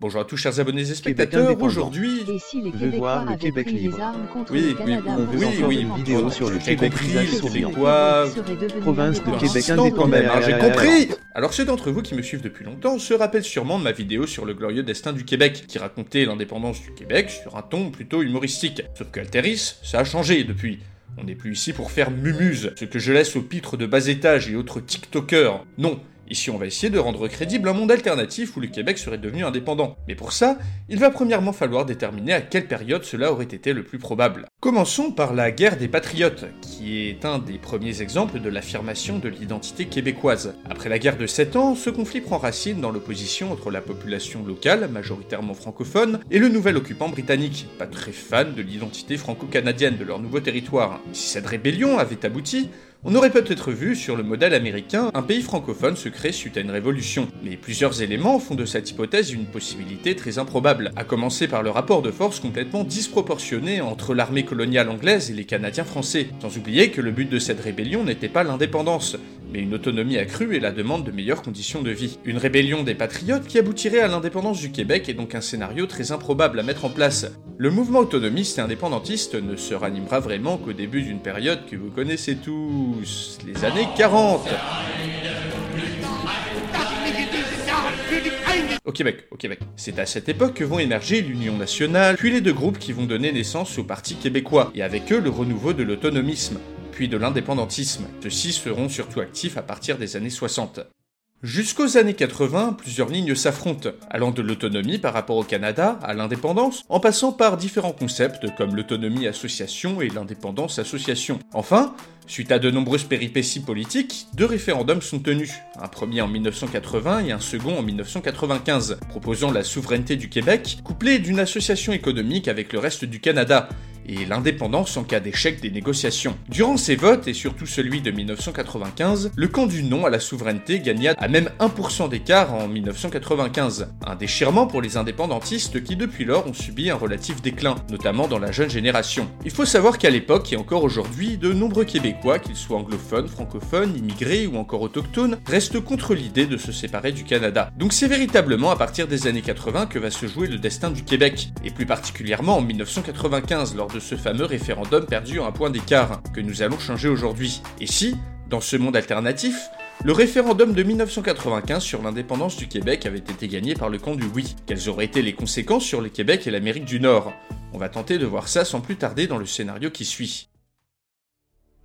Bonjour à tous chers abonnés et spectateurs, aujourd'hui... Et si les voir le Québec libre. les armes contre Oui, le oui, Canada se encore une vidéo sur le Québec libre, Québécois, province de. Québec Instant quand même, hein, indépendant. j'ai compris Alors ceux d'entre vous qui me suivent depuis longtemps se rappellent sûrement de ma vidéo sur le glorieux destin du Québec, qui racontait l'indépendance du Québec sur un ton plutôt humoristique. Sauf que Alteris, ça a changé depuis. On n'est plus ici pour faire mumuse, ce que je laisse aux pitres de bas étage et autres TikTokers. Non, Ici, on va essayer de rendre crédible un monde alternatif où le Québec serait devenu indépendant. Mais pour ça, il va premièrement falloir déterminer à quelle période cela aurait été le plus probable. Commençons par la guerre des patriotes, qui est un des premiers exemples de l'affirmation de l'identité québécoise. Après la guerre de 7 ans, ce conflit prend racine dans l'opposition entre la population locale, majoritairement francophone, et le nouvel occupant britannique, pas très fan de l'identité franco-canadienne de leur nouveau territoire. Si cette rébellion avait abouti, on aurait peut-être vu, sur le modèle américain, un pays francophone se créer suite à une révolution. Mais plusieurs éléments font de cette hypothèse une possibilité très improbable, à commencer par le rapport de force complètement disproportionné entre l'armée coloniale anglaise et les Canadiens français. Sans oublier que le but de cette rébellion n'était pas l'indépendance, mais une autonomie accrue et la demande de meilleures conditions de vie. Une rébellion des patriotes qui aboutirait à l'indépendance du Québec est donc un scénario très improbable à mettre en place. Le mouvement autonomiste et indépendantiste ne se ranimera vraiment qu'au début d'une période que vous connaissez tous, les années 40. Au Québec, au Québec. C'est à cette époque que vont émerger l'Union nationale, puis les deux groupes qui vont donner naissance au Parti québécois, et avec eux le renouveau de l'autonomisme, puis de l'indépendantisme. Ceux-ci seront surtout actifs à partir des années 60. Jusqu'aux années 80, plusieurs lignes s'affrontent, allant de l'autonomie par rapport au Canada à l'indépendance, en passant par différents concepts comme l'autonomie association et l'indépendance association. Enfin, suite à de nombreuses péripéties politiques, deux référendums sont tenus, un premier en 1980 et un second en 1995, proposant la souveraineté du Québec, couplée d'une association économique avec le reste du Canada, et l'indépendance en cas d'échec des négociations. Durant ces votes, et surtout celui de 1995, le camp du non à la souveraineté gagna à même 1% d'écart en 1995. Un déchirement pour les indépendantistes qui depuis lors ont subi un relatif déclin, notamment dans la jeune génération. Il faut savoir qu'à l'époque et encore aujourd'hui, de nombreux Québécois, qu'ils soient anglophones, francophones, immigrés ou encore autochtones, restent contre l'idée de se séparer du Canada. Donc c'est véritablement à partir des années 80 que va se jouer le destin du Québec, et plus particulièrement en 1995 lors de ce fameux référendum perdu à un point d'écart, que nous allons changer aujourd'hui. Et si, dans ce monde alternatif, le référendum de 1995 sur l'indépendance du Québec avait été gagné par le camp du oui. Quelles auraient été les conséquences sur le Québec et l'Amérique du Nord? On va tenter de voir ça sans plus tarder dans le scénario qui suit.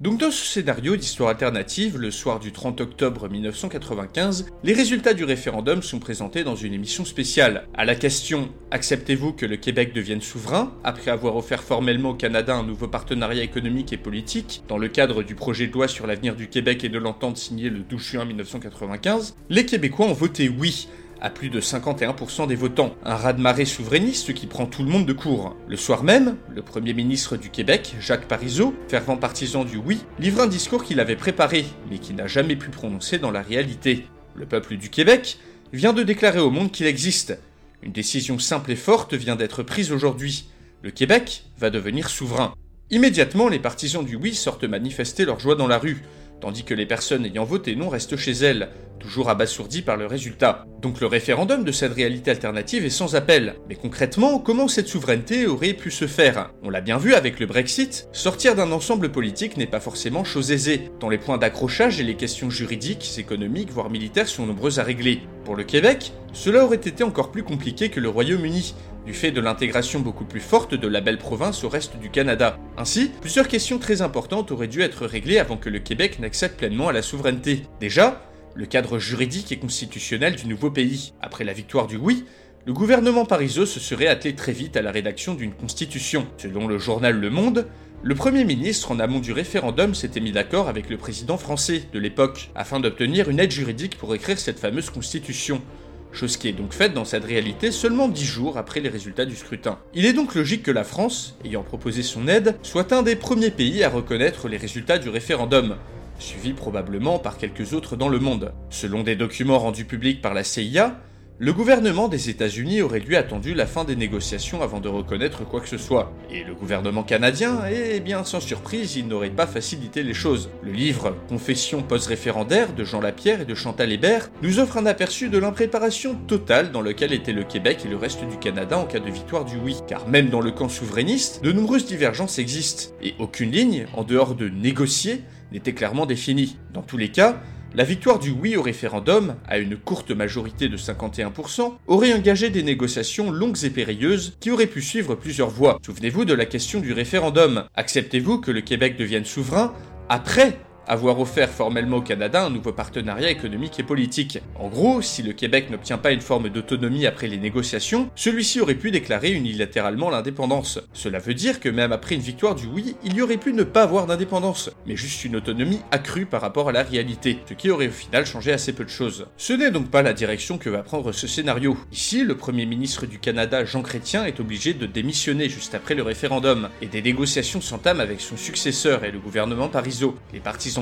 Donc dans ce scénario d'histoire alternative, le soir du 30 octobre 1995, les résultats du référendum sont présentés dans une émission spéciale. À la question Acceptez-vous que le Québec devienne souverain après avoir offert formellement au Canada un nouveau partenariat économique et politique dans le cadre du projet de loi sur l'avenir du Québec et de l'entente signé le 12 juin 1995 Les Québécois ont voté oui à plus de 51% des votants. Un raz-de-marée souverainiste qui prend tout le monde de court. Le soir même, le Premier ministre du Québec, Jacques Parizeau, fervent partisan du oui, livre un discours qu'il avait préparé, mais qui n'a jamais pu prononcer dans la réalité. Le peuple du Québec vient de déclarer au monde qu'il existe. Une décision simple et forte vient d'être prise aujourd'hui. Le Québec va devenir souverain. Immédiatement, les partisans du oui sortent manifester leur joie dans la rue, tandis que les personnes ayant voté non restent chez elles, toujours abasourdies par le résultat. Donc le référendum de cette réalité alternative est sans appel. Mais concrètement, comment cette souveraineté aurait pu se faire? On l'a bien vu avec le Brexit, sortir d'un ensemble politique n'est pas forcément chose aisée, tant les points d'accrochage et les questions juridiques, économiques, voire militaires sont nombreuses à régler. Pour le Québec, cela aurait été encore plus compliqué que le Royaume-Uni, du fait de l'intégration beaucoup plus forte de la belle province au reste du Canada. Ainsi, plusieurs questions très importantes auraient dû être réglées avant que le Québec n'accède pleinement à la souveraineté. Déjà, le cadre juridique et constitutionnel du nouveau pays. Après la victoire du oui, le gouvernement Parizeau se serait attelé très vite à la rédaction d'une constitution. Selon le journal Le Monde, le Premier ministre, en amont du référendum, s'était mis d'accord avec le président français de l'époque, afin d'obtenir une aide juridique pour écrire cette fameuse constitution. Chose qui est donc faite dans cette réalité seulement dix jours après les résultats du scrutin. Il est donc logique que la France, ayant proposé son aide, soit un des premiers pays à reconnaître les résultats du référendum, suivi probablement par quelques autres dans le monde. Selon des documents rendus publics par la CIA, le gouvernement des États-Unis aurait lui attendu la fin des négociations avant de reconnaître quoi que ce soit. Et le gouvernement canadien, eh bien sans surprise, il n'aurait pas facilité les choses. Le livre Confession post-référendaire de Jean Lapierre et de Chantal Hébert nous offre un aperçu de l'impréparation totale dans lequel était le Québec et le reste du Canada en cas de victoire du oui. Car même dans le camp souverainiste, de nombreuses divergences existent. Et aucune ligne, en dehors de négocier, n'était clairement définie. Dans tous les cas, la victoire du oui au référendum, à une courte majorité de 51%, aurait engagé des négociations longues et périlleuses qui auraient pu suivre plusieurs voies. Souvenez-vous de la question du référendum. Acceptez-vous que le Québec devienne souverain après avoir offert formellement au Canada un nouveau partenariat économique et politique. En gros, si le Québec n'obtient pas une forme d'autonomie après les négociations, celui-ci aurait pu déclarer unilatéralement l'indépendance. Cela veut dire que même après une victoire du oui, il y aurait pu ne pas avoir d'indépendance, mais juste une autonomie accrue par rapport à la réalité, ce qui aurait au final changé assez peu de choses. Ce n'est donc pas la direction que va prendre ce scénario. Ici, le Premier ministre du Canada, Jean Chrétien, est obligé de démissionner juste après le référendum, et des négociations s'entament avec son successeur et le gouvernement Parizeau.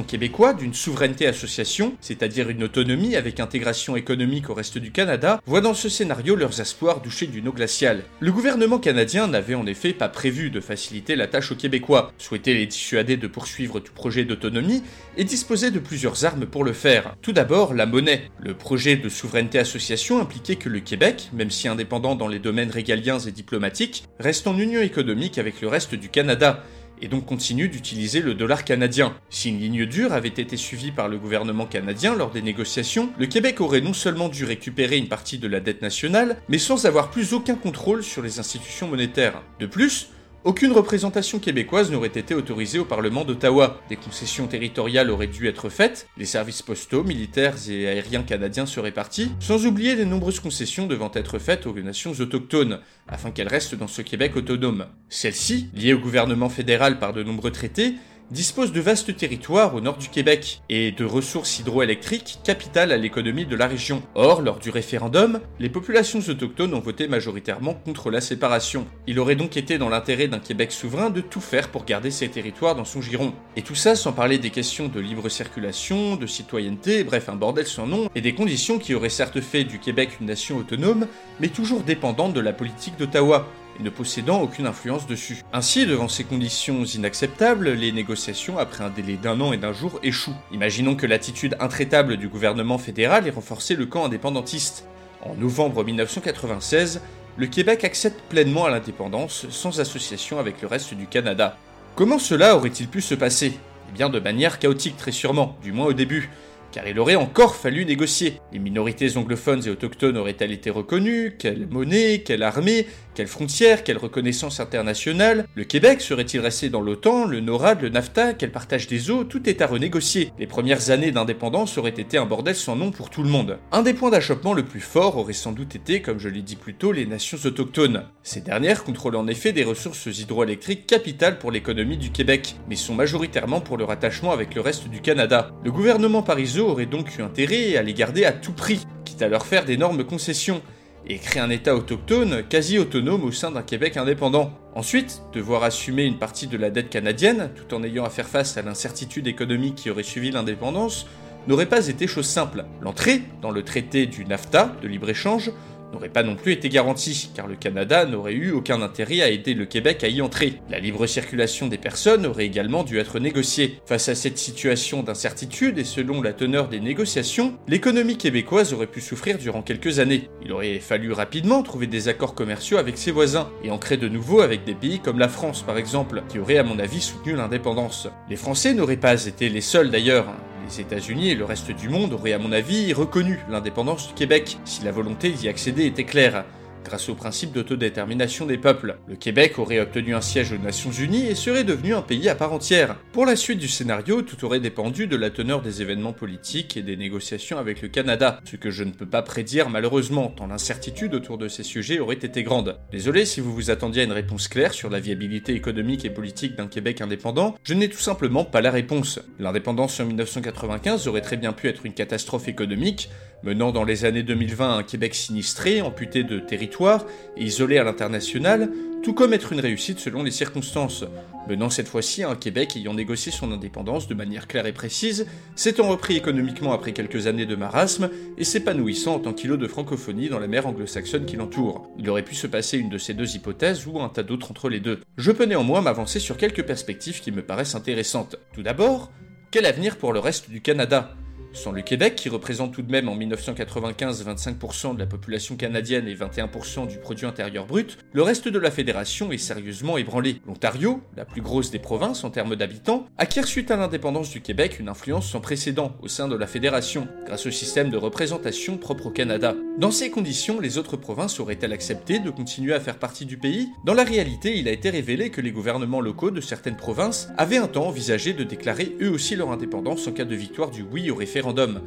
Québécois d'une souveraineté association, c'est-à-dire une autonomie avec intégration économique au reste du Canada, voient dans ce scénario leurs espoirs doucher d'une eau glaciale. Le gouvernement canadien n'avait en effet pas prévu de faciliter la tâche aux Québécois, souhaitait les dissuader de poursuivre tout projet d'autonomie et disposait de plusieurs armes pour le faire. Tout d'abord, la monnaie. Le projet de souveraineté association impliquait que le Québec, même si indépendant dans les domaines régaliens et diplomatiques, reste en union économique avec le reste du Canada et donc continue d'utiliser le dollar canadien. Si une ligne dure avait été suivie par le gouvernement canadien lors des négociations, le Québec aurait non seulement dû récupérer une partie de la dette nationale, mais sans avoir plus aucun contrôle sur les institutions monétaires. De plus, aucune représentation québécoise n'aurait été autorisée au Parlement d'Ottawa. Des concessions territoriales auraient dû être faites, les services postaux, militaires et aériens canadiens seraient partis, sans oublier les nombreuses concessions devant être faites aux nations autochtones, afin qu'elles restent dans ce Québec autonome. Celles-ci, liées au gouvernement fédéral par de nombreux traités, dispose de vastes territoires au nord du Québec et de ressources hydroélectriques capitales à l'économie de la région. Or, lors du référendum, les populations autochtones ont voté majoritairement contre la séparation. Il aurait donc été dans l'intérêt d'un Québec souverain de tout faire pour garder ces territoires dans son giron. Et tout ça sans parler des questions de libre circulation, de citoyenneté, bref un bordel sans nom, et des conditions qui auraient certes fait du Québec une nation autonome, mais toujours dépendante de la politique d'Ottawa, et ne possédant aucune influence dessus. Ainsi, devant ces conditions inacceptables, les négociations, après un délai d'un an et d'un jour, échouent. Imaginons que l'attitude intraitable du gouvernement fédéral ait renforcé le camp indépendantiste. En novembre 1996, le Québec accède pleinement à l'indépendance, sans association avec le reste du Canada. Comment cela aurait-il pu se passer? Eh bien de manière chaotique très sûrement, du moins au début car il aurait encore fallu négocier. Les minorités anglophones et autochtones auraient-elles été reconnues? Quelle monnaie? Quelle armée? Quelles frontières? Quelle reconnaissance internationale? Le Québec serait-il resté dans l'OTAN? Le NORAD Le NAFTA Quel partage des eaux? Tout est à renégocier. Les premières années d'indépendance auraient été un bordel sans nom pour tout le monde. Un des points d'achoppement le plus fort aurait sans doute été, comme je l'ai dit plus tôt, les nations autochtones. Ces dernières contrôlent en effet des ressources hydroélectriques capitales pour l'économie du Québec, mais sont majoritairement pour leur attachement avec le reste du Canada. Le gouvernement parisien aurait donc eu intérêt à les garder à tout prix, quitte à leur faire d'énormes concessions, et créer un État autochtone quasi autonome au sein d'un Québec indépendant. Ensuite, devoir assumer une partie de la dette canadienne, tout en ayant à faire face à l'incertitude économique qui aurait suivi l'indépendance, n'aurait pas été chose simple. L'entrée dans le traité du NAFTA, de libre-échange, n'aurait pas non plus été garantie, car le Canada n'aurait eu aucun intérêt à aider le Québec à y entrer. La libre circulation des personnes aurait également dû être négociée. Face à cette situation d'incertitude et selon la teneur des négociations, l'économie québécoise aurait pu souffrir durant quelques années. Il aurait fallu rapidement trouver des accords commerciaux avec ses voisins et en créer de nouveaux avec des pays comme la France par exemple, qui aurait à mon avis soutenu l'indépendance. Les Français n'auraient pas été les seuls d'ailleurs. Les États-Unis et le reste du monde auraient à mon avis reconnu l'indépendance du Québec si la volonté d'y accéder était claire grâce au principe d'autodétermination des peuples. Le Québec aurait obtenu un siège aux Nations Unies et serait devenu un pays à part entière. Pour la suite du scénario, tout aurait dépendu de la teneur des événements politiques et des négociations avec le Canada, ce que je ne peux pas prédire malheureusement, tant l'incertitude autour de ces sujets aurait été grande. Désolé si vous vous attendiez à une réponse claire sur la viabilité économique et politique d'un Québec indépendant, je n'ai tout simplement pas la réponse. L'indépendance en 1995 aurait très bien pu être une catastrophe économique, menant dans les années 2020 un Québec sinistré, amputé de territoire et isolé à l'international, tout comme être une réussite selon les circonstances, menant cette fois-ci un Québec ayant négocié son indépendance de manière claire et précise, s'étant repris économiquement après quelques années de marasme et s'épanouissant en tant qu'îlot de francophonie dans la mer anglo-saxonne qui l'entoure. Il aurait pu se passer une de ces deux hypothèses ou un tas d'autres entre les deux. Je peux néanmoins m'avancer sur quelques perspectives qui me paraissent intéressantes. Tout d'abord, quel avenir pour le reste du Canada? Sans le Québec, qui représente tout de même en 1995 25% de la population canadienne et 21% du produit intérieur brut, le reste de la fédération est sérieusement ébranlé. L'Ontario, la plus grosse des provinces en termes d'habitants, acquiert suite à l'indépendance du Québec une influence sans précédent au sein de la fédération, grâce au système de représentation propre au Canada. Dans ces conditions, les autres provinces auraient-elles accepté de continuer à faire partie du pays? Dans la réalité, il a été révélé que les gouvernements locaux de certaines provinces avaient un temps envisagé de déclarer eux aussi leur indépendance en cas de victoire du oui au référendum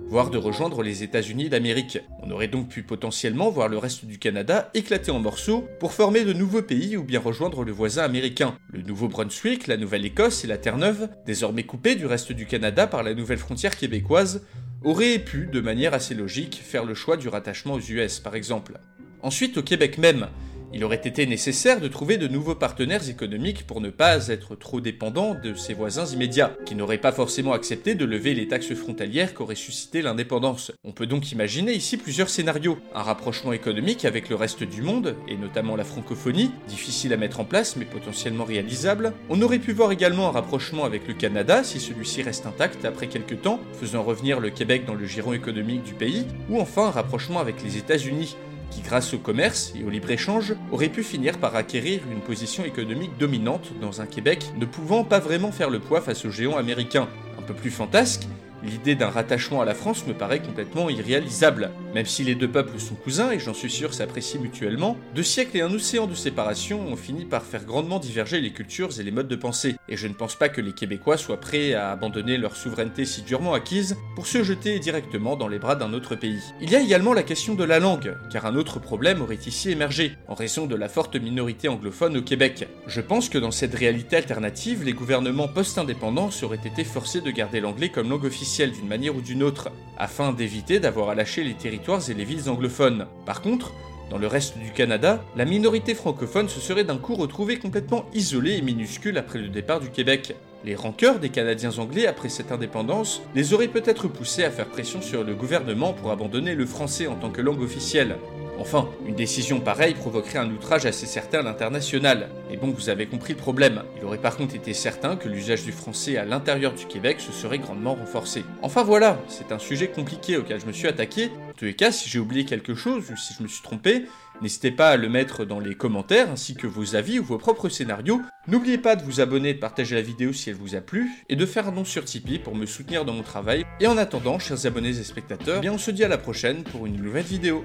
voire de rejoindre les États-Unis d'Amérique. On aurait donc pu potentiellement voir le reste du Canada éclater en morceaux pour former de nouveaux pays ou bien rejoindre le voisin américain. Le Nouveau-Brunswick, la Nouvelle-Écosse et la Terre-Neuve, désormais coupés du reste du Canada par la nouvelle frontière québécoise, auraient pu, de manière assez logique, faire le choix du rattachement aux US par exemple. Ensuite, au Québec même, il aurait été nécessaire de trouver de nouveaux partenaires économiques pour ne pas être trop dépendant de ses voisins immédiats, qui n'auraient pas forcément accepté de lever les taxes frontalières qu'aurait suscité l'indépendance. On peut donc imaginer ici plusieurs scénarios. Un rapprochement économique avec le reste du monde, et notamment la francophonie, difficile à mettre en place mais potentiellement réalisable. On aurait pu voir également un rapprochement avec le Canada si celui-ci reste intact après quelques temps, faisant revenir le Québec dans le giron économique du pays, ou enfin un rapprochement avec les États-Unis, qui grâce au commerce et au libre-échange aurait pu finir par acquérir une position économique dominante dans un Québec ne pouvant pas vraiment faire le poids face aux géants américains. Un peu plus fantasque, L'idée d'un rattachement à la France me paraît complètement irréalisable. Même si les deux peuples sont cousins, et j'en suis sûr s'apprécient mutuellement, deux siècles et un océan de séparation ont fini par faire grandement diverger les cultures et les modes de pensée, et je ne pense pas que les Québécois soient prêts à abandonner leur souveraineté si durement acquise pour se jeter directement dans les bras d'un autre pays. Il y a également la question de la langue, car un autre problème aurait ici émergé, en raison de la forte minorité anglophone au Québec. Je pense que dans cette réalité alternative, les gouvernements post-indépendants auraient été forcés de garder l'anglais comme langue officielle d'une manière ou d'une autre, afin d'éviter d'avoir à lâcher les territoires et les villes anglophones. Par contre, dans le reste du Canada, la minorité francophone se serait d'un coup retrouvée complètement isolée et minuscule après le départ du Québec. Les rancœurs des Canadiens anglais après cette indépendance les auraient peut-être poussés à faire pression sur le gouvernement pour abandonner le français en tant que langue officielle. Enfin, une décision pareille provoquerait un outrage assez certain à l'international. Et bon, vous avez compris le problème. Il aurait par contre été certain que l'usage du français à l'intérieur du Québec se serait grandement renforcé. Enfin voilà, c'est un sujet compliqué auquel je me suis attaqué. En tous les cas, si j'ai oublié quelque chose ou si je me suis trompé, N'hésitez pas à le mettre dans les commentaires ainsi que vos avis ou vos propres scénarios. N'oubliez pas de vous abonner de partager la vidéo si elle vous a plu et de faire un don sur Tipeee pour me soutenir dans mon travail. Et en attendant, chers abonnés et spectateurs, bien on se dit à la prochaine pour une nouvelle vidéo.